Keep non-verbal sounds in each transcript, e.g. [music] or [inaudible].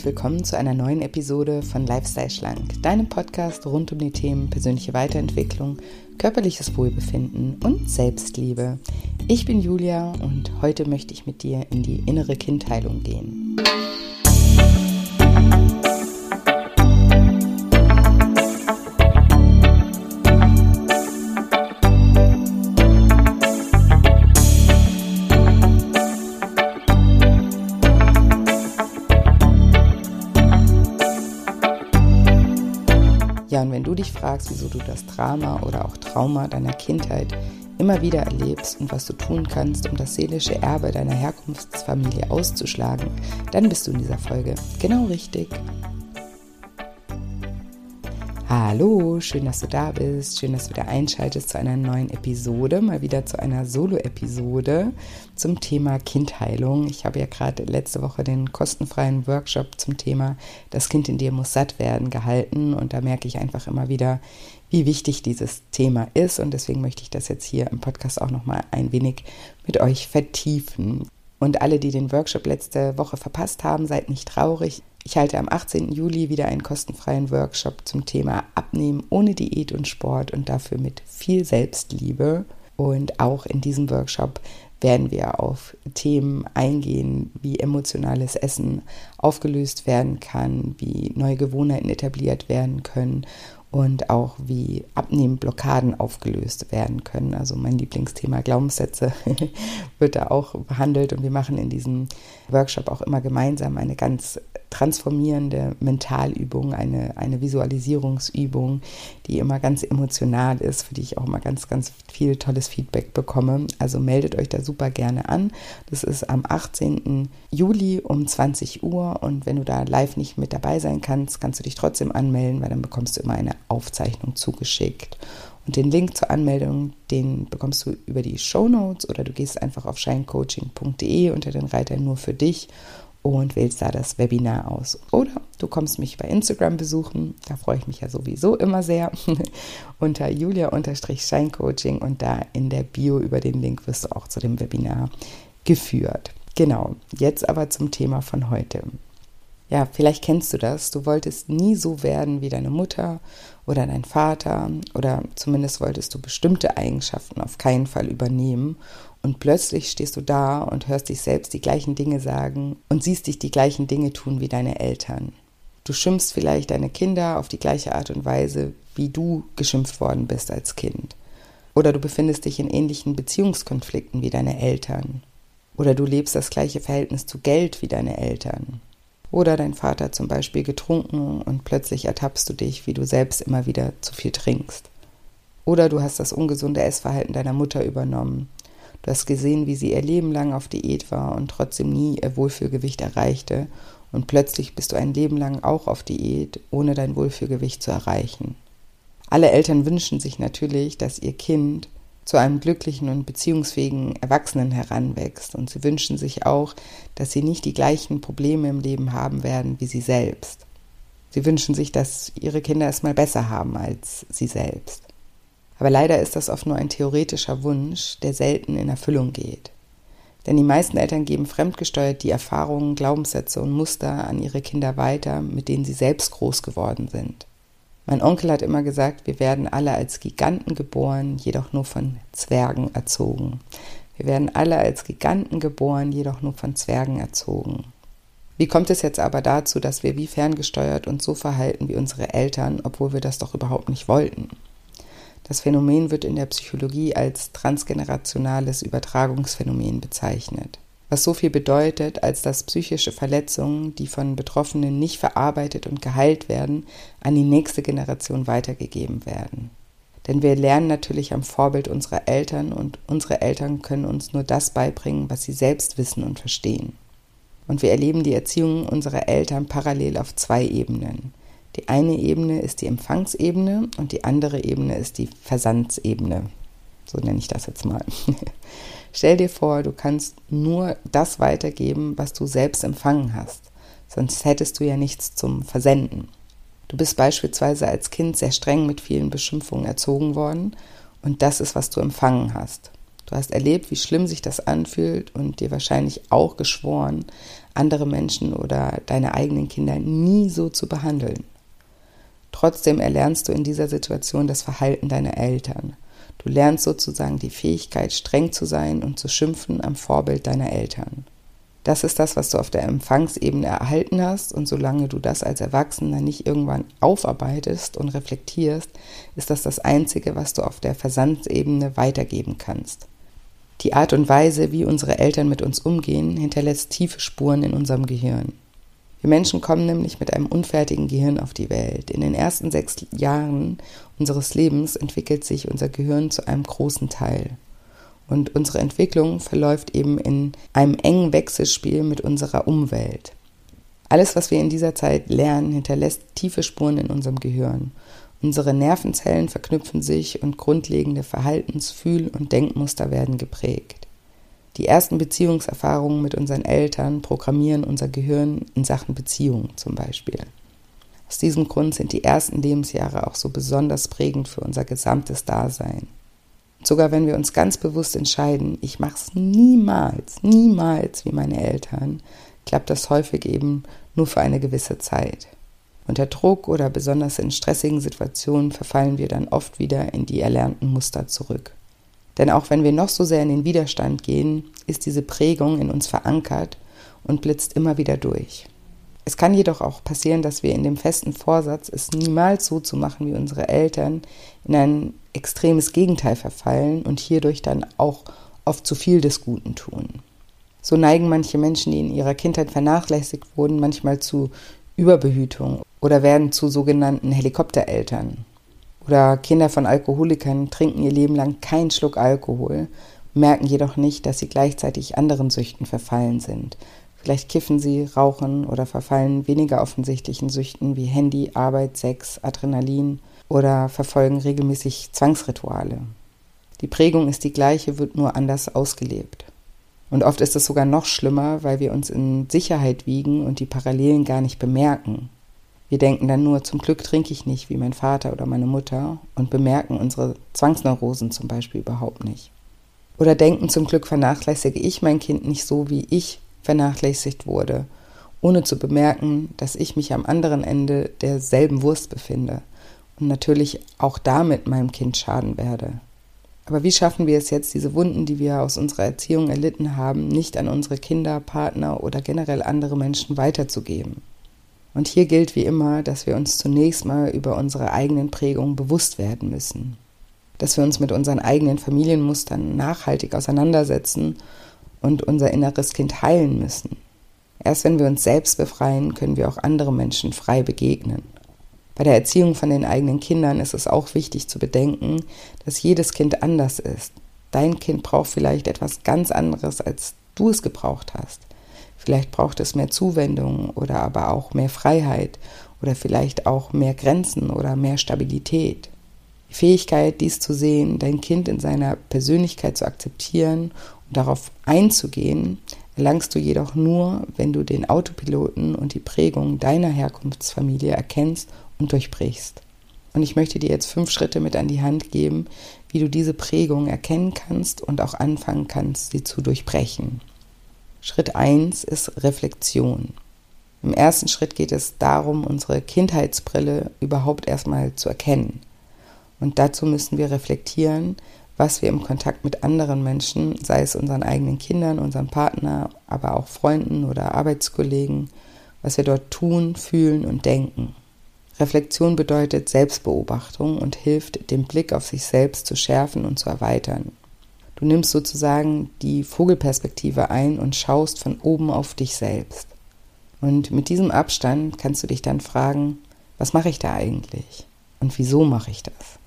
Und willkommen zu einer neuen Episode von Lifestyle Schlank, deinem Podcast rund um die Themen persönliche Weiterentwicklung, körperliches Wohlbefinden und Selbstliebe. Ich bin Julia und heute möchte ich mit dir in die innere Kindheilung gehen. Fragst, wieso du das Drama oder auch Trauma deiner Kindheit immer wieder erlebst und was du tun kannst, um das seelische Erbe deiner Herkunftsfamilie auszuschlagen, dann bist du in dieser Folge genau richtig. Hallo, schön, dass du da bist. Schön, dass du wieder einschaltest zu einer neuen Episode, mal wieder zu einer Solo-Episode zum Thema Kindheilung. Ich habe ja gerade letzte Woche den kostenfreien Workshop zum Thema Das Kind in dir muss satt werden gehalten und da merke ich einfach immer wieder, wie wichtig dieses Thema ist und deswegen möchte ich das jetzt hier im Podcast auch noch mal ein wenig mit euch vertiefen. Und alle, die den Workshop letzte Woche verpasst haben, seid nicht traurig. Ich halte am 18. Juli wieder einen kostenfreien Workshop zum Thema Abnehmen ohne Diät und Sport und dafür mit viel Selbstliebe. Und auch in diesem Workshop werden wir auf Themen eingehen, wie emotionales Essen aufgelöst werden kann, wie neue Gewohnheiten etabliert werden können und auch wie Abnehmblockaden aufgelöst werden können. Also mein Lieblingsthema Glaubenssätze [laughs] wird da auch behandelt und wir machen in diesem Workshop auch immer gemeinsam eine ganz transformierende Mentalübung, eine, eine Visualisierungsübung, die immer ganz emotional ist, für die ich auch immer ganz, ganz viel tolles Feedback bekomme. Also meldet euch da super gerne an. Das ist am 18. Juli um 20 Uhr und wenn du da live nicht mit dabei sein kannst, kannst du dich trotzdem anmelden, weil dann bekommst du immer eine Aufzeichnung zugeschickt. Und den Link zur Anmeldung, den bekommst du über die Show Notes oder du gehst einfach auf shinecoaching.de unter den Reiter nur für dich und wählst da das Webinar aus. Oder du kommst mich bei Instagram besuchen, da freue ich mich ja sowieso immer sehr, [laughs] unter julia-scheincoaching und da in der Bio über den Link wirst du auch zu dem Webinar geführt. Genau, jetzt aber zum Thema von heute. Ja, vielleicht kennst du das. Du wolltest nie so werden wie deine Mutter oder dein Vater oder zumindest wolltest du bestimmte Eigenschaften auf keinen Fall übernehmen und plötzlich stehst du da und hörst dich selbst die gleichen Dinge sagen und siehst dich die gleichen Dinge tun wie deine Eltern. Du schimpfst vielleicht deine Kinder auf die gleiche Art und Weise, wie du geschimpft worden bist als Kind. Oder du befindest dich in ähnlichen Beziehungskonflikten wie deine Eltern. Oder du lebst das gleiche Verhältnis zu Geld wie deine Eltern. Oder dein Vater zum Beispiel getrunken und plötzlich ertappst du dich, wie du selbst immer wieder zu viel trinkst. Oder du hast das ungesunde Essverhalten deiner Mutter übernommen Du hast gesehen, wie sie ihr Leben lang auf Diät war und trotzdem nie ihr Wohlfühlgewicht erreichte. Und plötzlich bist du ein Leben lang auch auf Diät, ohne dein Wohlfühlgewicht zu erreichen. Alle Eltern wünschen sich natürlich, dass ihr Kind zu einem glücklichen und beziehungsfähigen Erwachsenen heranwächst. Und sie wünschen sich auch, dass sie nicht die gleichen Probleme im Leben haben werden wie sie selbst. Sie wünschen sich, dass ihre Kinder es mal besser haben als sie selbst. Aber leider ist das oft nur ein theoretischer Wunsch, der selten in Erfüllung geht. Denn die meisten Eltern geben fremdgesteuert die Erfahrungen, Glaubenssätze und Muster an ihre Kinder weiter, mit denen sie selbst groß geworden sind. Mein Onkel hat immer gesagt, wir werden alle als Giganten geboren, jedoch nur von Zwergen erzogen. Wir werden alle als Giganten geboren, jedoch nur von Zwergen erzogen. Wie kommt es jetzt aber dazu, dass wir wie ferngesteuert uns so verhalten wie unsere Eltern, obwohl wir das doch überhaupt nicht wollten? Das Phänomen wird in der Psychologie als transgenerationales Übertragungsphänomen bezeichnet, was so viel bedeutet, als dass psychische Verletzungen, die von Betroffenen nicht verarbeitet und geheilt werden, an die nächste Generation weitergegeben werden. Denn wir lernen natürlich am Vorbild unserer Eltern und unsere Eltern können uns nur das beibringen, was sie selbst wissen und verstehen. Und wir erleben die Erziehung unserer Eltern parallel auf zwei Ebenen. Die eine Ebene ist die Empfangsebene und die andere Ebene ist die Versandsebene. So nenne ich das jetzt mal. [laughs] Stell dir vor, du kannst nur das weitergeben, was du selbst empfangen hast. Sonst hättest du ja nichts zum Versenden. Du bist beispielsweise als Kind sehr streng mit vielen Beschimpfungen erzogen worden und das ist, was du empfangen hast. Du hast erlebt, wie schlimm sich das anfühlt und dir wahrscheinlich auch geschworen, andere Menschen oder deine eigenen Kinder nie so zu behandeln. Trotzdem erlernst du in dieser Situation das Verhalten deiner Eltern. Du lernst sozusagen die Fähigkeit, streng zu sein und zu schimpfen am Vorbild deiner Eltern. Das ist das, was du auf der Empfangsebene erhalten hast und solange du das als Erwachsener nicht irgendwann aufarbeitest und reflektierst, ist das das Einzige, was du auf der Versandsebene weitergeben kannst. Die Art und Weise, wie unsere Eltern mit uns umgehen, hinterlässt tiefe Spuren in unserem Gehirn. Wir Menschen kommen nämlich mit einem unfertigen Gehirn auf die Welt. In den ersten sechs Jahren unseres Lebens entwickelt sich unser Gehirn zu einem großen Teil. Und unsere Entwicklung verläuft eben in einem engen Wechselspiel mit unserer Umwelt. Alles, was wir in dieser Zeit lernen, hinterlässt tiefe Spuren in unserem Gehirn. Unsere Nervenzellen verknüpfen sich und grundlegende Verhaltens-, Fühl- und Denkmuster werden geprägt. Die ersten Beziehungserfahrungen mit unseren Eltern programmieren unser Gehirn in Sachen Beziehung zum Beispiel. Aus diesem Grund sind die ersten Lebensjahre auch so besonders prägend für unser gesamtes Dasein. Sogar wenn wir uns ganz bewusst entscheiden, ich mache es niemals, niemals wie meine Eltern, klappt das häufig eben nur für eine gewisse Zeit. Unter Druck oder besonders in stressigen Situationen verfallen wir dann oft wieder in die erlernten Muster zurück. Denn auch wenn wir noch so sehr in den Widerstand gehen, ist diese Prägung in uns verankert und blitzt immer wieder durch. Es kann jedoch auch passieren, dass wir in dem festen Vorsatz, es niemals so zu machen wie unsere Eltern, in ein extremes Gegenteil verfallen und hierdurch dann auch oft zu viel des Guten tun. So neigen manche Menschen, die in ihrer Kindheit vernachlässigt wurden, manchmal zu Überbehütung oder werden zu sogenannten Helikoptereltern. Oder Kinder von Alkoholikern trinken ihr Leben lang keinen Schluck Alkohol, merken jedoch nicht, dass sie gleichzeitig anderen Süchten verfallen sind, Vielleicht kiffen sie, rauchen oder verfallen weniger offensichtlichen Süchten wie Handy, Arbeit, Sex, Adrenalin oder verfolgen regelmäßig Zwangsrituale. Die Prägung ist die gleiche, wird nur anders ausgelebt. Und oft ist es sogar noch schlimmer, weil wir uns in Sicherheit wiegen und die Parallelen gar nicht bemerken. Wir denken dann nur, zum Glück trinke ich nicht wie mein Vater oder meine Mutter und bemerken unsere Zwangsneurosen zum Beispiel überhaupt nicht. Oder denken, zum Glück vernachlässige ich mein Kind nicht so, wie ich vernachlässigt wurde, ohne zu bemerken, dass ich mich am anderen Ende derselben Wurst befinde und natürlich auch damit meinem Kind schaden werde. Aber wie schaffen wir es jetzt, diese Wunden, die wir aus unserer Erziehung erlitten haben, nicht an unsere Kinder, Partner oder generell andere Menschen weiterzugeben? Und hier gilt wie immer, dass wir uns zunächst mal über unsere eigenen Prägungen bewusst werden müssen. Dass wir uns mit unseren eigenen Familienmustern nachhaltig auseinandersetzen und unser inneres Kind heilen müssen. Erst wenn wir uns selbst befreien, können wir auch andere Menschen frei begegnen. Bei der Erziehung von den eigenen Kindern ist es auch wichtig zu bedenken, dass jedes Kind anders ist. Dein Kind braucht vielleicht etwas ganz anderes, als du es gebraucht hast. Vielleicht braucht es mehr Zuwendung oder aber auch mehr Freiheit oder vielleicht auch mehr Grenzen oder mehr Stabilität. Die Fähigkeit, dies zu sehen, dein Kind in seiner Persönlichkeit zu akzeptieren darauf einzugehen, erlangst du jedoch nur, wenn du den Autopiloten und die Prägung deiner Herkunftsfamilie erkennst und durchbrichst. Und ich möchte dir jetzt fünf Schritte mit an die Hand geben, wie du diese Prägung erkennen kannst und auch anfangen kannst, sie zu durchbrechen. Schritt 1 ist Reflexion. Im ersten Schritt geht es darum, unsere Kindheitsbrille überhaupt erstmal zu erkennen. Und dazu müssen wir reflektieren, was wir im Kontakt mit anderen Menschen, sei es unseren eigenen Kindern, unserem Partner, aber auch Freunden oder Arbeitskollegen, was wir dort tun, fühlen und denken. Reflexion bedeutet Selbstbeobachtung und hilft, den Blick auf sich selbst zu schärfen und zu erweitern. Du nimmst sozusagen die Vogelperspektive ein und schaust von oben auf dich selbst. Und mit diesem Abstand kannst du dich dann fragen, was mache ich da eigentlich? Und wieso mache ich das?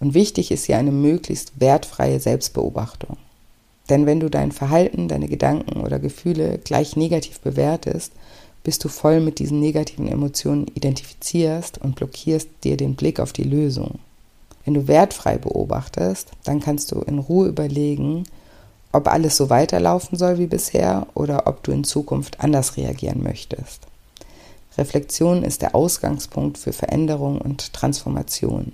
Und wichtig ist hier eine möglichst wertfreie Selbstbeobachtung. Denn wenn du dein Verhalten, deine Gedanken oder Gefühle gleich negativ bewertest, bist du voll mit diesen negativen Emotionen identifizierst und blockierst dir den Blick auf die Lösung. Wenn du wertfrei beobachtest, dann kannst du in Ruhe überlegen, ob alles so weiterlaufen soll wie bisher oder ob du in Zukunft anders reagieren möchtest. Reflexion ist der Ausgangspunkt für Veränderung und Transformation.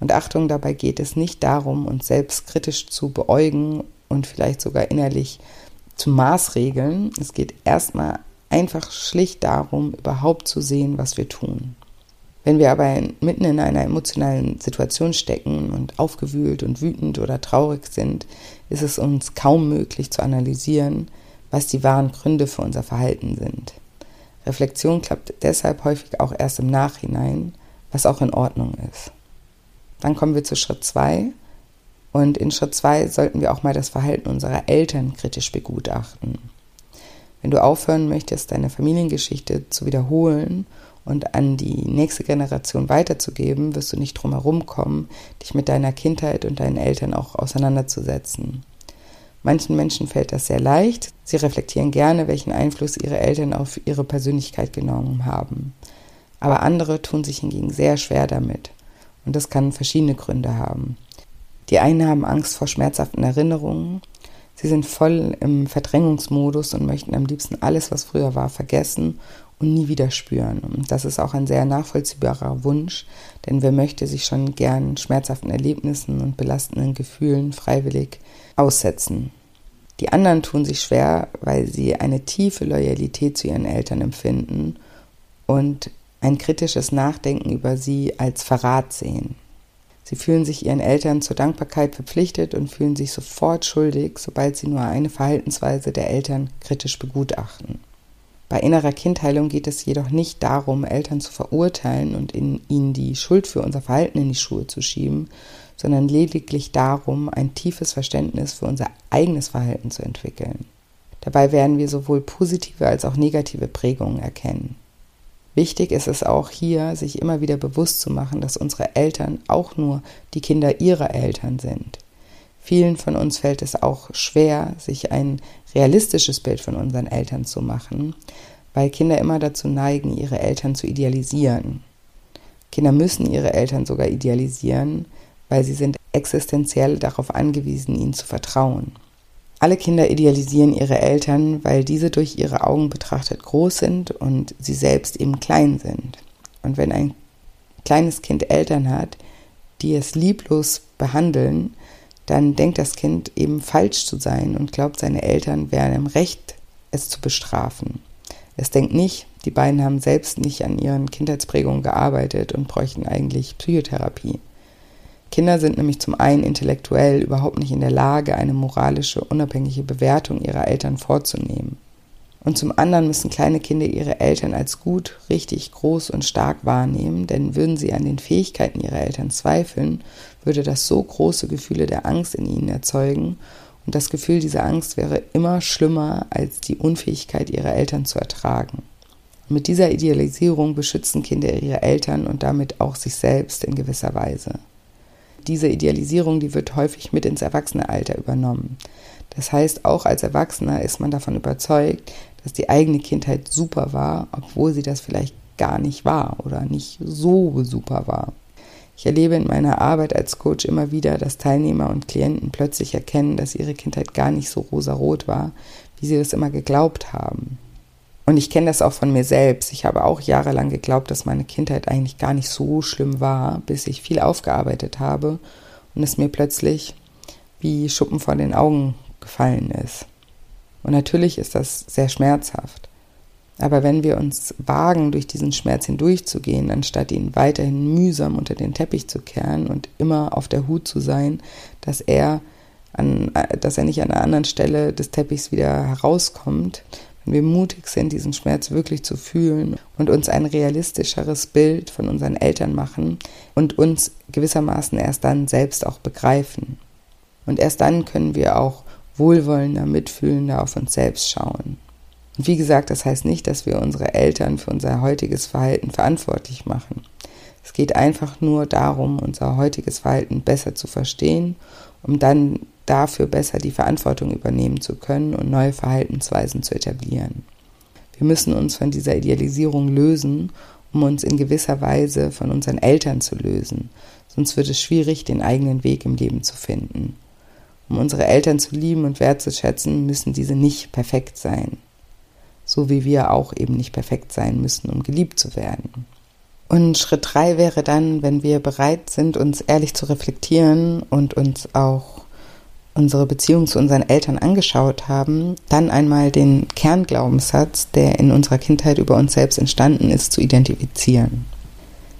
Und Achtung, dabei geht es nicht darum, uns selbst kritisch zu beäugen und vielleicht sogar innerlich zu maßregeln. Es geht erstmal einfach schlicht darum, überhaupt zu sehen, was wir tun. Wenn wir aber mitten in einer emotionalen Situation stecken und aufgewühlt und wütend oder traurig sind, ist es uns kaum möglich zu analysieren, was die wahren Gründe für unser Verhalten sind. Reflexion klappt deshalb häufig auch erst im Nachhinein, was auch in Ordnung ist. Dann kommen wir zu Schritt 2. Und in Schritt 2 sollten wir auch mal das Verhalten unserer Eltern kritisch begutachten. Wenn du aufhören möchtest, deine Familiengeschichte zu wiederholen und an die nächste Generation weiterzugeben, wirst du nicht drum herum kommen, dich mit deiner Kindheit und deinen Eltern auch auseinanderzusetzen. Manchen Menschen fällt das sehr leicht. Sie reflektieren gerne, welchen Einfluss ihre Eltern auf ihre Persönlichkeit genommen haben. Aber andere tun sich hingegen sehr schwer damit. Und das kann verschiedene Gründe haben. Die einen haben Angst vor schmerzhaften Erinnerungen. Sie sind voll im Verdrängungsmodus und möchten am liebsten alles, was früher war, vergessen und nie wieder spüren. Und das ist auch ein sehr nachvollziehbarer Wunsch, denn wer möchte sich schon gern schmerzhaften Erlebnissen und belastenden Gefühlen freiwillig aussetzen. Die anderen tun sich schwer, weil sie eine tiefe Loyalität zu ihren Eltern empfinden und ein kritisches Nachdenken über sie als Verrat sehen. Sie fühlen sich ihren Eltern zur Dankbarkeit verpflichtet und fühlen sich sofort schuldig, sobald sie nur eine Verhaltensweise der Eltern kritisch begutachten. Bei innerer Kindheilung geht es jedoch nicht darum, Eltern zu verurteilen und in ihnen die Schuld für unser Verhalten in die Schuhe zu schieben, sondern lediglich darum, ein tiefes Verständnis für unser eigenes Verhalten zu entwickeln. Dabei werden wir sowohl positive als auch negative Prägungen erkennen. Wichtig ist es auch hier, sich immer wieder bewusst zu machen, dass unsere Eltern auch nur die Kinder ihrer Eltern sind. Vielen von uns fällt es auch schwer, sich ein realistisches Bild von unseren Eltern zu machen, weil Kinder immer dazu neigen, ihre Eltern zu idealisieren. Kinder müssen ihre Eltern sogar idealisieren, weil sie sind existenziell darauf angewiesen, ihnen zu vertrauen. Alle Kinder idealisieren ihre Eltern, weil diese durch ihre Augen betrachtet groß sind und sie selbst eben klein sind. Und wenn ein kleines Kind Eltern hat, die es lieblos behandeln, dann denkt das Kind eben falsch zu sein und glaubt, seine Eltern wären im Recht, es zu bestrafen. Es denkt nicht, die beiden haben selbst nicht an ihren Kindheitsprägungen gearbeitet und bräuchten eigentlich Psychotherapie. Kinder sind nämlich zum einen intellektuell überhaupt nicht in der Lage, eine moralische, unabhängige Bewertung ihrer Eltern vorzunehmen. Und zum anderen müssen kleine Kinder ihre Eltern als gut, richtig, groß und stark wahrnehmen, denn würden sie an den Fähigkeiten ihrer Eltern zweifeln, würde das so große Gefühle der Angst in ihnen erzeugen, und das Gefühl dieser Angst wäre immer schlimmer als die Unfähigkeit ihrer Eltern zu ertragen. Mit dieser Idealisierung beschützen Kinder ihre Eltern und damit auch sich selbst in gewisser Weise. Diese Idealisierung, die wird häufig mit ins Erwachsenealter übernommen. Das heißt, auch als Erwachsener ist man davon überzeugt, dass die eigene Kindheit super war, obwohl sie das vielleicht gar nicht war oder nicht so super war. Ich erlebe in meiner Arbeit als Coach immer wieder, dass Teilnehmer und Klienten plötzlich erkennen, dass ihre Kindheit gar nicht so rosarot war, wie sie das immer geglaubt haben. Und ich kenne das auch von mir selbst. Ich habe auch jahrelang geglaubt, dass meine Kindheit eigentlich gar nicht so schlimm war, bis ich viel aufgearbeitet habe und es mir plötzlich wie Schuppen vor den Augen gefallen ist. Und natürlich ist das sehr schmerzhaft. Aber wenn wir uns wagen, durch diesen Schmerz hindurchzugehen, anstatt ihn weiterhin mühsam unter den Teppich zu kehren und immer auf der Hut zu sein, dass er, an, dass er nicht an einer anderen Stelle des Teppichs wieder herauskommt, wenn wir mutig sind, diesen Schmerz wirklich zu fühlen und uns ein realistischeres Bild von unseren Eltern machen und uns gewissermaßen erst dann selbst auch begreifen. Und erst dann können wir auch wohlwollender, mitfühlender auf uns selbst schauen. Und wie gesagt, das heißt nicht, dass wir unsere Eltern für unser heutiges Verhalten verantwortlich machen. Es geht einfach nur darum, unser heutiges Verhalten besser zu verstehen, um dann dafür besser die Verantwortung übernehmen zu können und neue Verhaltensweisen zu etablieren. Wir müssen uns von dieser Idealisierung lösen, um uns in gewisser Weise von unseren Eltern zu lösen, sonst wird es schwierig, den eigenen Weg im Leben zu finden. Um unsere Eltern zu lieben und wertzuschätzen, müssen diese nicht perfekt sein. So wie wir auch eben nicht perfekt sein müssen, um geliebt zu werden. Und Schritt drei wäre dann, wenn wir bereit sind, uns ehrlich zu reflektieren und uns auch unsere Beziehung zu unseren Eltern angeschaut haben, dann einmal den Kernglaubenssatz, der in unserer Kindheit über uns selbst entstanden ist, zu identifizieren.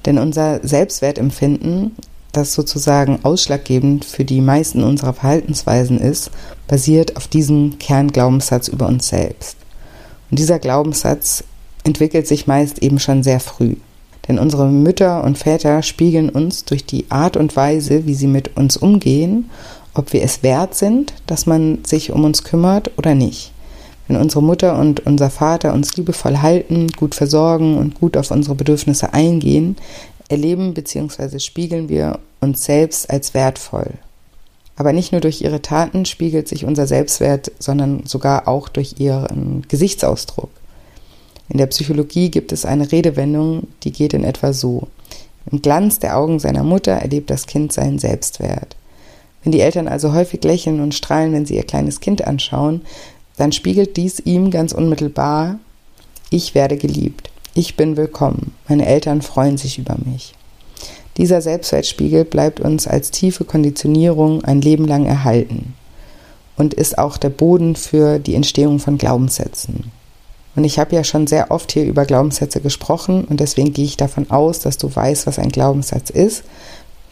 Denn unser Selbstwertempfinden, das sozusagen ausschlaggebend für die meisten unserer Verhaltensweisen ist, basiert auf diesem Kernglaubenssatz über uns selbst. Und dieser Glaubenssatz entwickelt sich meist eben schon sehr früh. Denn unsere Mütter und Väter spiegeln uns durch die Art und Weise, wie sie mit uns umgehen, ob wir es wert sind, dass man sich um uns kümmert oder nicht. Wenn unsere Mutter und unser Vater uns liebevoll halten, gut versorgen und gut auf unsere Bedürfnisse eingehen, erleben bzw. spiegeln wir uns selbst als wertvoll. Aber nicht nur durch ihre Taten spiegelt sich unser Selbstwert, sondern sogar auch durch ihren Gesichtsausdruck. In der Psychologie gibt es eine Redewendung, die geht in etwa so. Im Glanz der Augen seiner Mutter erlebt das Kind seinen Selbstwert. Wenn die Eltern also häufig lächeln und strahlen, wenn sie ihr kleines Kind anschauen, dann spiegelt dies ihm ganz unmittelbar, ich werde geliebt, ich bin willkommen, meine Eltern freuen sich über mich. Dieser Selbstwertspiegel bleibt uns als tiefe Konditionierung ein Leben lang erhalten und ist auch der Boden für die Entstehung von Glaubenssätzen. Und ich habe ja schon sehr oft hier über Glaubenssätze gesprochen und deswegen gehe ich davon aus, dass du weißt, was ein Glaubenssatz ist.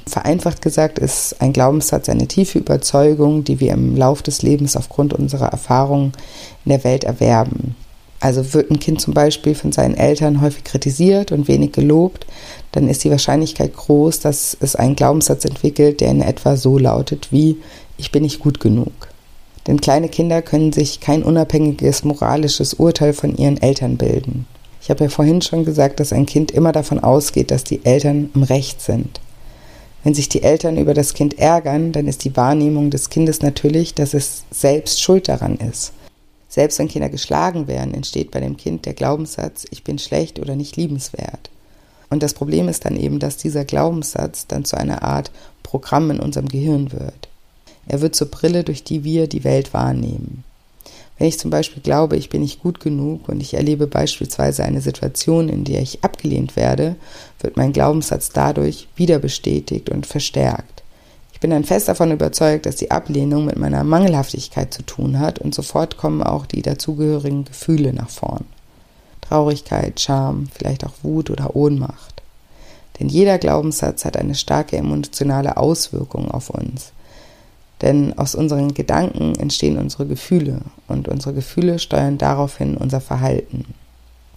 Vereinfacht gesagt ist ein Glaubenssatz eine tiefe Überzeugung, die wir im Lauf des Lebens aufgrund unserer Erfahrungen in der Welt erwerben. Also wird ein Kind zum Beispiel von seinen Eltern häufig kritisiert und wenig gelobt, dann ist die Wahrscheinlichkeit groß, dass es einen Glaubenssatz entwickelt, der in etwa so lautet wie ich bin nicht gut genug. Denn kleine Kinder können sich kein unabhängiges moralisches Urteil von ihren Eltern bilden. Ich habe ja vorhin schon gesagt, dass ein Kind immer davon ausgeht, dass die Eltern im Recht sind. Wenn sich die Eltern über das Kind ärgern, dann ist die Wahrnehmung des Kindes natürlich, dass es selbst schuld daran ist. Selbst wenn Kinder geschlagen werden, entsteht bei dem Kind der Glaubenssatz, ich bin schlecht oder nicht liebenswert. Und das Problem ist dann eben, dass dieser Glaubenssatz dann zu einer Art Programm in unserem Gehirn wird. Er wird zur Brille, durch die wir die Welt wahrnehmen. Wenn ich zum Beispiel glaube, ich bin nicht gut genug und ich erlebe beispielsweise eine Situation, in der ich abgelehnt werde, wird mein Glaubenssatz dadurch wieder bestätigt und verstärkt. Bin dann fest davon überzeugt, dass die Ablehnung mit meiner Mangelhaftigkeit zu tun hat und sofort kommen auch die dazugehörigen Gefühle nach vorn. Traurigkeit, Scham, vielleicht auch Wut oder Ohnmacht. Denn jeder Glaubenssatz hat eine starke emotionale Auswirkung auf uns. Denn aus unseren Gedanken entstehen unsere Gefühle und unsere Gefühle steuern daraufhin unser Verhalten.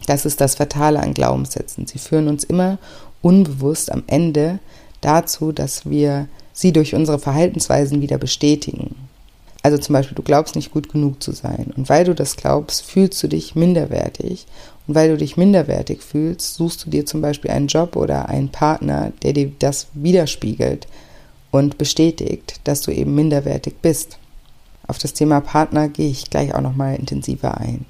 Das ist das Fatale an Glaubenssätzen. Sie führen uns immer unbewusst am Ende dazu, dass wir sie durch unsere Verhaltensweisen wieder bestätigen. Also zum Beispiel, du glaubst nicht gut genug zu sein. Und weil du das glaubst, fühlst du dich minderwertig. Und weil du dich minderwertig fühlst, suchst du dir zum Beispiel einen Job oder einen Partner, der dir das widerspiegelt, und bestätigt, dass du eben minderwertig bist. Auf das Thema Partner gehe ich gleich auch nochmal intensiver ein.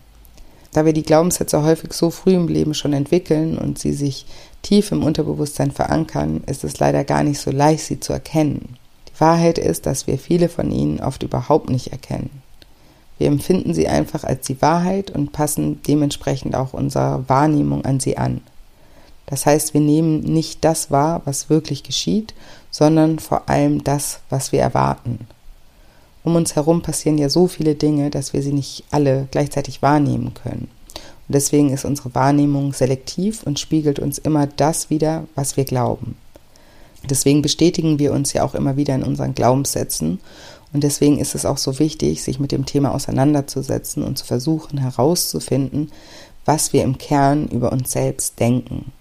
Da wir die Glaubenssätze häufig so früh im Leben schon entwickeln und sie sich tief im Unterbewusstsein verankern, ist es leider gar nicht so leicht, sie zu erkennen. Die Wahrheit ist, dass wir viele von ihnen oft überhaupt nicht erkennen. Wir empfinden sie einfach als die Wahrheit und passen dementsprechend auch unsere Wahrnehmung an sie an. Das heißt, wir nehmen nicht das wahr, was wirklich geschieht, sondern vor allem das, was wir erwarten. Um uns herum passieren ja so viele Dinge, dass wir sie nicht alle gleichzeitig wahrnehmen können. Und deswegen ist unsere Wahrnehmung selektiv und spiegelt uns immer das wieder, was wir glauben. Deswegen bestätigen wir uns ja auch immer wieder in unseren Glaubenssätzen. Und deswegen ist es auch so wichtig, sich mit dem Thema auseinanderzusetzen und zu versuchen herauszufinden, was wir im Kern über uns selbst denken.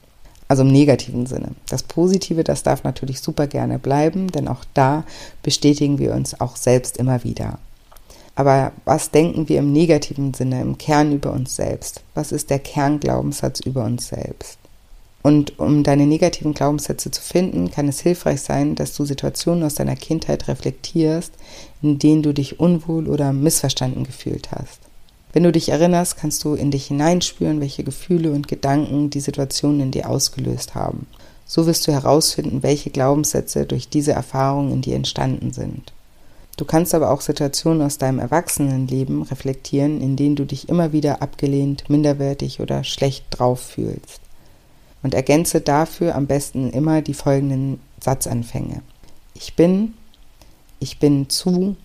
Also im negativen Sinne. Das Positive, das darf natürlich super gerne bleiben, denn auch da bestätigen wir uns auch selbst immer wieder. Aber was denken wir im negativen Sinne, im Kern über uns selbst? Was ist der Kernglaubenssatz über uns selbst? Und um deine negativen Glaubenssätze zu finden, kann es hilfreich sein, dass du Situationen aus deiner Kindheit reflektierst, in denen du dich unwohl oder missverstanden gefühlt hast. Wenn du dich erinnerst, kannst du in dich hineinspüren, welche Gefühle und Gedanken die Situationen in dir ausgelöst haben. So wirst du herausfinden, welche Glaubenssätze durch diese Erfahrung in dir entstanden sind. Du kannst aber auch Situationen aus deinem Erwachsenenleben reflektieren, in denen du dich immer wieder abgelehnt, minderwertig oder schlecht drauf fühlst. Und ergänze dafür am besten immer die folgenden Satzanfänge. Ich bin, ich bin zu,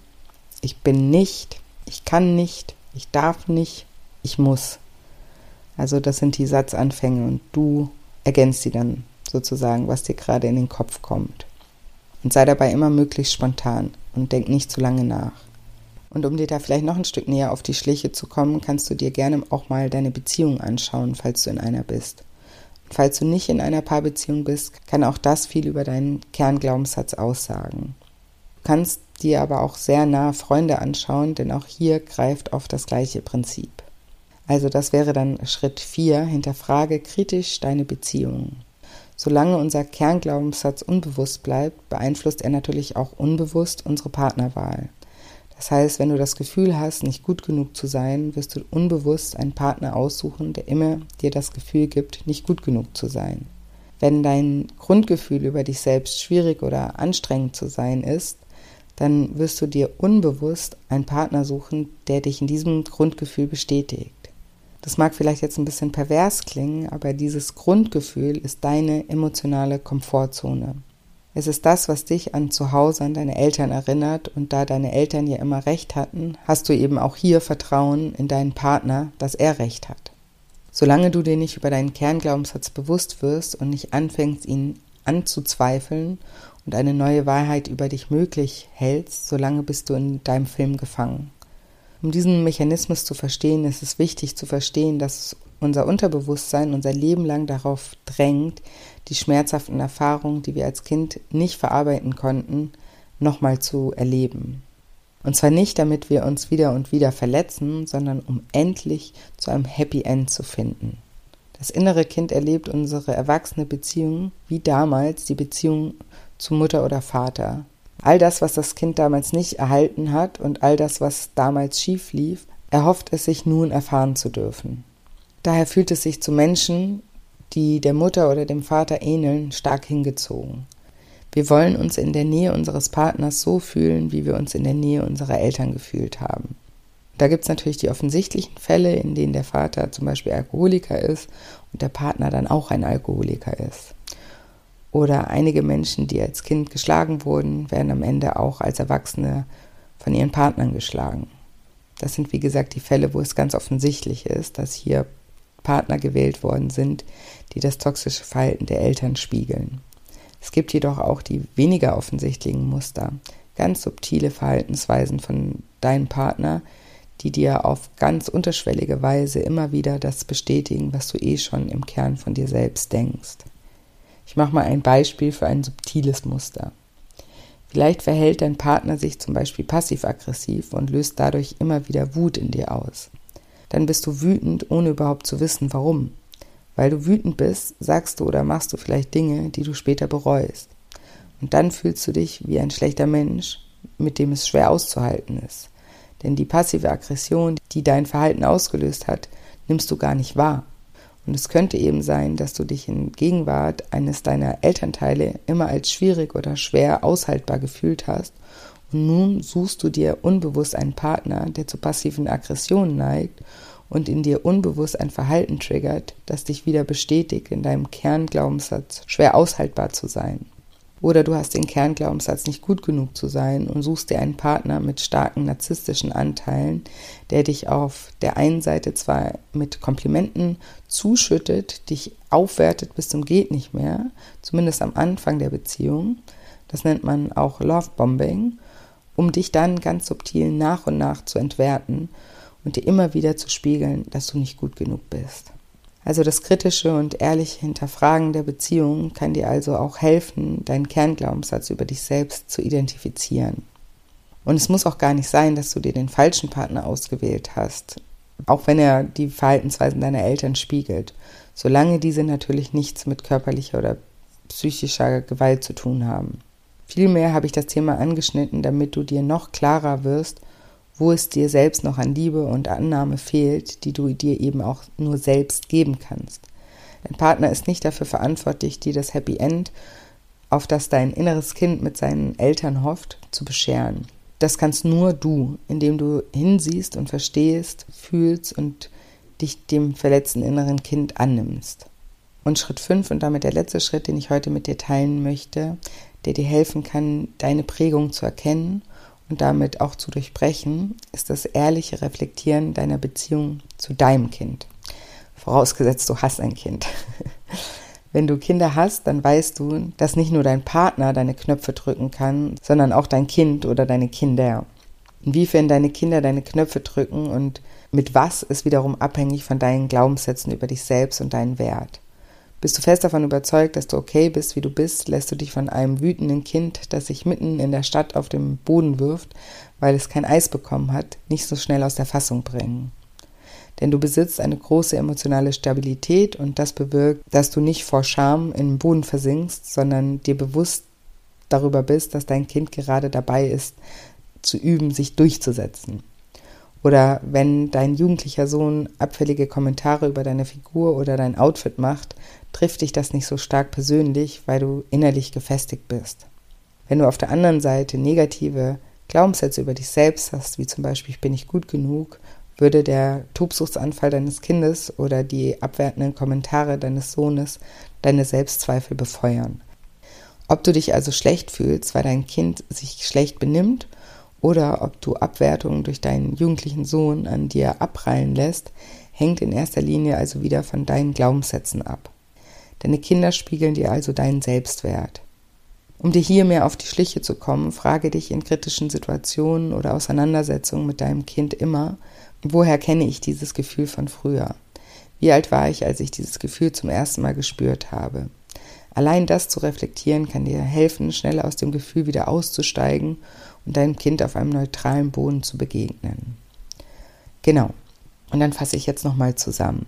ich bin nicht, ich kann nicht, ich darf nicht, ich muss. Also das sind die Satzanfänge und du ergänzt sie dann sozusagen, was dir gerade in den Kopf kommt. Und sei dabei immer möglichst spontan und denk nicht zu lange nach. Und um dir da vielleicht noch ein Stück näher auf die Schliche zu kommen, kannst du dir gerne auch mal deine Beziehung anschauen, falls du in einer bist. Und falls du nicht in einer Paarbeziehung bist, kann auch das viel über deinen Kernglaubenssatz aussagen. Du kannst dir aber auch sehr nah Freunde anschauen, denn auch hier greift oft das gleiche Prinzip. Also das wäre dann Schritt 4, hinterfrage kritisch deine Beziehungen. Solange unser Kernglaubenssatz unbewusst bleibt, beeinflusst er natürlich auch unbewusst unsere Partnerwahl. Das heißt, wenn du das Gefühl hast, nicht gut genug zu sein, wirst du unbewusst einen Partner aussuchen, der immer dir das Gefühl gibt, nicht gut genug zu sein. Wenn dein Grundgefühl über dich selbst schwierig oder anstrengend zu sein ist, dann wirst du dir unbewusst einen Partner suchen, der dich in diesem Grundgefühl bestätigt. Das mag vielleicht jetzt ein bisschen pervers klingen, aber dieses Grundgefühl ist deine emotionale Komfortzone. Es ist das, was dich an zu Hause an deine Eltern erinnert und da deine Eltern ja immer recht hatten, hast du eben auch hier Vertrauen in deinen Partner, dass er recht hat. Solange du dir nicht über deinen Kernglaubenssatz bewusst wirst und nicht anfängst, ihn anzuzweifeln und eine neue Wahrheit über dich möglich hältst, solange bist du in deinem Film gefangen. Um diesen Mechanismus zu verstehen, ist es wichtig zu verstehen, dass unser Unterbewusstsein unser Leben lang darauf drängt, die schmerzhaften Erfahrungen, die wir als Kind nicht verarbeiten konnten, nochmal zu erleben. Und zwar nicht, damit wir uns wieder und wieder verletzen, sondern um endlich zu einem Happy End zu finden. Das innere Kind erlebt unsere erwachsene Beziehung wie damals die Beziehung zu Mutter oder Vater. All das, was das Kind damals nicht erhalten hat und all das, was damals schief lief, erhofft es sich nun erfahren zu dürfen. Daher fühlt es sich zu Menschen, die der Mutter oder dem Vater ähneln, stark hingezogen. Wir wollen uns in der Nähe unseres Partners so fühlen, wie wir uns in der Nähe unserer Eltern gefühlt haben. Da gibt es natürlich die offensichtlichen Fälle, in denen der Vater zum Beispiel Alkoholiker ist und der Partner dann auch ein Alkoholiker ist. Oder einige Menschen, die als Kind geschlagen wurden, werden am Ende auch als Erwachsene von ihren Partnern geschlagen. Das sind, wie gesagt, die Fälle, wo es ganz offensichtlich ist, dass hier Partner gewählt worden sind, die das toxische Verhalten der Eltern spiegeln. Es gibt jedoch auch die weniger offensichtlichen Muster, ganz subtile Verhaltensweisen von deinem Partner, die dir auf ganz unterschwellige Weise immer wieder das bestätigen, was du eh schon im Kern von dir selbst denkst. Ich mache mal ein Beispiel für ein subtiles Muster. Vielleicht verhält dein Partner sich zum Beispiel passiv-aggressiv und löst dadurch immer wieder Wut in dir aus. Dann bist du wütend, ohne überhaupt zu wissen, warum. Weil du wütend bist, sagst du oder machst du vielleicht Dinge, die du später bereust. Und dann fühlst du dich wie ein schlechter Mensch, mit dem es schwer auszuhalten ist. Denn die passive Aggression, die dein Verhalten ausgelöst hat, nimmst du gar nicht wahr. Und es könnte eben sein, dass du dich in Gegenwart eines deiner Elternteile immer als schwierig oder schwer aushaltbar gefühlt hast. Und nun suchst du dir unbewusst einen Partner, der zu passiven Aggressionen neigt und in dir unbewusst ein Verhalten triggert, das dich wieder bestätigt, in deinem Kernglaubenssatz schwer aushaltbar zu sein. Oder du hast den Kernglaubenssatz, nicht gut genug zu sein und suchst dir einen Partner mit starken narzisstischen Anteilen, der dich auf der einen Seite zwar mit Komplimenten zuschüttet, dich aufwertet bis zum geht nicht mehr, zumindest am Anfang der Beziehung. Das nennt man auch Love Bombing, um dich dann ganz subtil nach und nach zu entwerten und dir immer wieder zu spiegeln, dass du nicht gut genug bist. Also das kritische und ehrliche Hinterfragen der Beziehung kann dir also auch helfen, deinen Kernglaubenssatz über dich selbst zu identifizieren. Und es muss auch gar nicht sein, dass du dir den falschen Partner ausgewählt hast, auch wenn er die Verhaltensweisen deiner Eltern spiegelt, solange diese natürlich nichts mit körperlicher oder psychischer Gewalt zu tun haben. Vielmehr habe ich das Thema angeschnitten, damit du dir noch klarer wirst, wo es dir selbst noch an Liebe und Annahme fehlt, die du dir eben auch nur selbst geben kannst. Dein Partner ist nicht dafür verantwortlich, dir das Happy End, auf das dein inneres Kind mit seinen Eltern hofft, zu bescheren. Das kannst nur du, indem du hinsiehst und verstehst, fühlst und dich dem verletzten inneren Kind annimmst. Und Schritt 5 und damit der letzte Schritt, den ich heute mit dir teilen möchte, der dir helfen kann, deine Prägung zu erkennen und damit auch zu durchbrechen, ist das ehrliche Reflektieren deiner Beziehung zu deinem Kind. Vorausgesetzt, du hast ein Kind. [laughs] Wenn du Kinder hast, dann weißt du, dass nicht nur dein Partner deine Knöpfe drücken kann, sondern auch dein Kind oder deine Kinder. Inwiefern deine Kinder deine Knöpfe drücken und mit was ist wiederum abhängig von deinen Glaubenssätzen über dich selbst und deinen Wert. Bist du fest davon überzeugt, dass du okay bist, wie du bist, lässt du dich von einem wütenden Kind, das sich mitten in der Stadt auf den Boden wirft, weil es kein Eis bekommen hat, nicht so schnell aus der Fassung bringen. Denn du besitzt eine große emotionale Stabilität und das bewirkt, dass du nicht vor Scham in den Boden versinkst, sondern dir bewusst darüber bist, dass dein Kind gerade dabei ist, zu üben, sich durchzusetzen. Oder wenn dein jugendlicher Sohn abfällige Kommentare über deine Figur oder dein Outfit macht, trifft dich das nicht so stark persönlich, weil du innerlich gefestigt bist. Wenn du auf der anderen Seite negative Glaubenssätze über dich selbst hast, wie zum Beispiel ich bin nicht gut genug, würde der Tobsuchtsanfall deines Kindes oder die abwertenden Kommentare deines Sohnes deine Selbstzweifel befeuern. Ob du dich also schlecht fühlst, weil dein Kind sich schlecht benimmt oder ob du Abwertungen durch deinen jugendlichen Sohn an dir abprallen lässt, hängt in erster Linie also wieder von deinen Glaubenssätzen ab. Deine Kinder spiegeln dir also deinen Selbstwert. Um dir hier mehr auf die Schliche zu kommen, frage dich in kritischen Situationen oder Auseinandersetzungen mit deinem Kind immer, woher kenne ich dieses Gefühl von früher? Wie alt war ich, als ich dieses Gefühl zum ersten Mal gespürt habe? Allein das zu reflektieren kann dir helfen, schneller aus dem Gefühl wieder auszusteigen und deinem Kind auf einem neutralen Boden zu begegnen. Genau. Und dann fasse ich jetzt nochmal zusammen.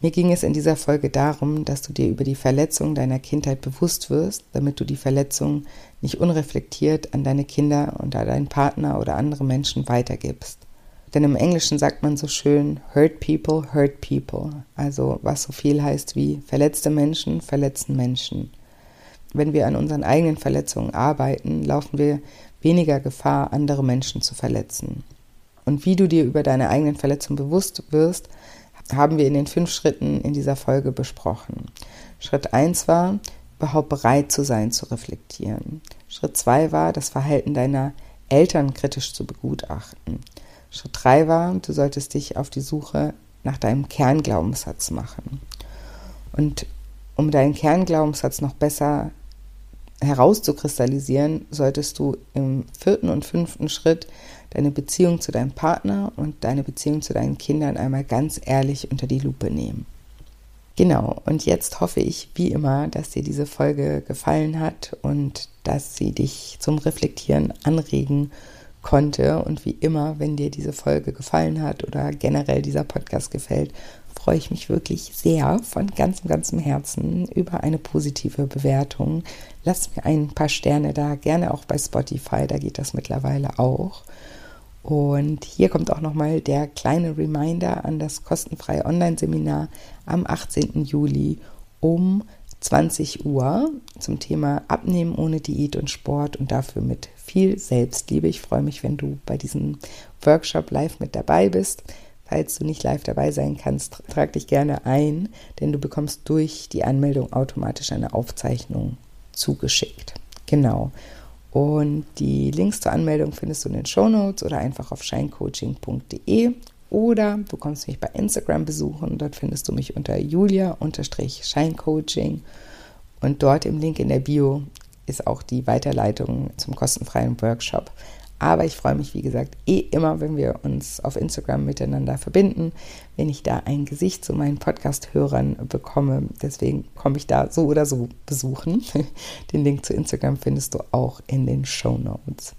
Mir ging es in dieser Folge darum, dass du dir über die Verletzung deiner Kindheit bewusst wirst, damit du die Verletzung nicht unreflektiert an deine Kinder und an deinen Partner oder andere Menschen weitergibst. Denn im Englischen sagt man so schön, hurt people, hurt people. Also was so viel heißt wie verletzte Menschen verletzen Menschen. Wenn wir an unseren eigenen Verletzungen arbeiten, laufen wir weniger Gefahr, andere Menschen zu verletzen. Und wie du dir über deine eigenen Verletzungen bewusst wirst, haben wir in den fünf Schritten in dieser Folge besprochen. Schritt 1 war, überhaupt bereit zu sein, zu reflektieren. Schritt 2 war, das Verhalten deiner Eltern kritisch zu begutachten. Schritt 3 war, du solltest dich auf die Suche nach deinem Kernglaubenssatz machen. Und um deinen Kernglaubenssatz noch besser herauszukristallisieren, solltest du im vierten und fünften Schritt deine Beziehung zu deinem Partner und deine Beziehung zu deinen Kindern einmal ganz ehrlich unter die Lupe nehmen. Genau, und jetzt hoffe ich wie immer, dass dir diese Folge gefallen hat und dass sie dich zum Reflektieren anregen konnte. Und wie immer, wenn dir diese Folge gefallen hat oder generell dieser Podcast gefällt, freue ich mich wirklich sehr von ganzem, ganzem Herzen über eine positive Bewertung. Lass mir ein paar Sterne da, gerne auch bei Spotify, da geht das mittlerweile auch. Und hier kommt auch nochmal der kleine Reminder an das kostenfreie Online-Seminar am 18. Juli um 20 Uhr zum Thema Abnehmen ohne Diät und Sport und dafür mit viel Selbstliebe. Ich freue mich, wenn du bei diesem Workshop live mit dabei bist. Falls du nicht live dabei sein kannst, trag dich gerne ein, denn du bekommst durch die Anmeldung automatisch eine Aufzeichnung zugeschickt. Genau. Und die Links zur Anmeldung findest du in den Show Notes oder einfach auf shinecoaching.de oder du kommst mich bei Instagram besuchen. Dort findest du mich unter julia-scheincoaching und dort im Link in der Bio ist auch die Weiterleitung zum kostenfreien Workshop. Aber ich freue mich, wie gesagt, eh immer, wenn wir uns auf Instagram miteinander verbinden, wenn ich da ein Gesicht zu meinen Podcast-Hörern bekomme. Deswegen komme ich da so oder so besuchen. [laughs] Den Link zu Instagram findest du auch in den Show Notes.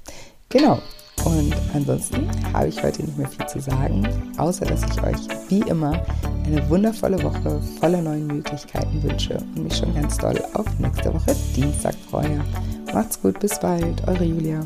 Genau. Und ansonsten habe ich heute nicht mehr viel zu sagen, außer dass ich euch wie immer eine wundervolle Woche voller neuen Möglichkeiten wünsche und mich schon ganz doll auf nächste Woche Dienstag freue. Macht's gut, bis bald, eure Julia.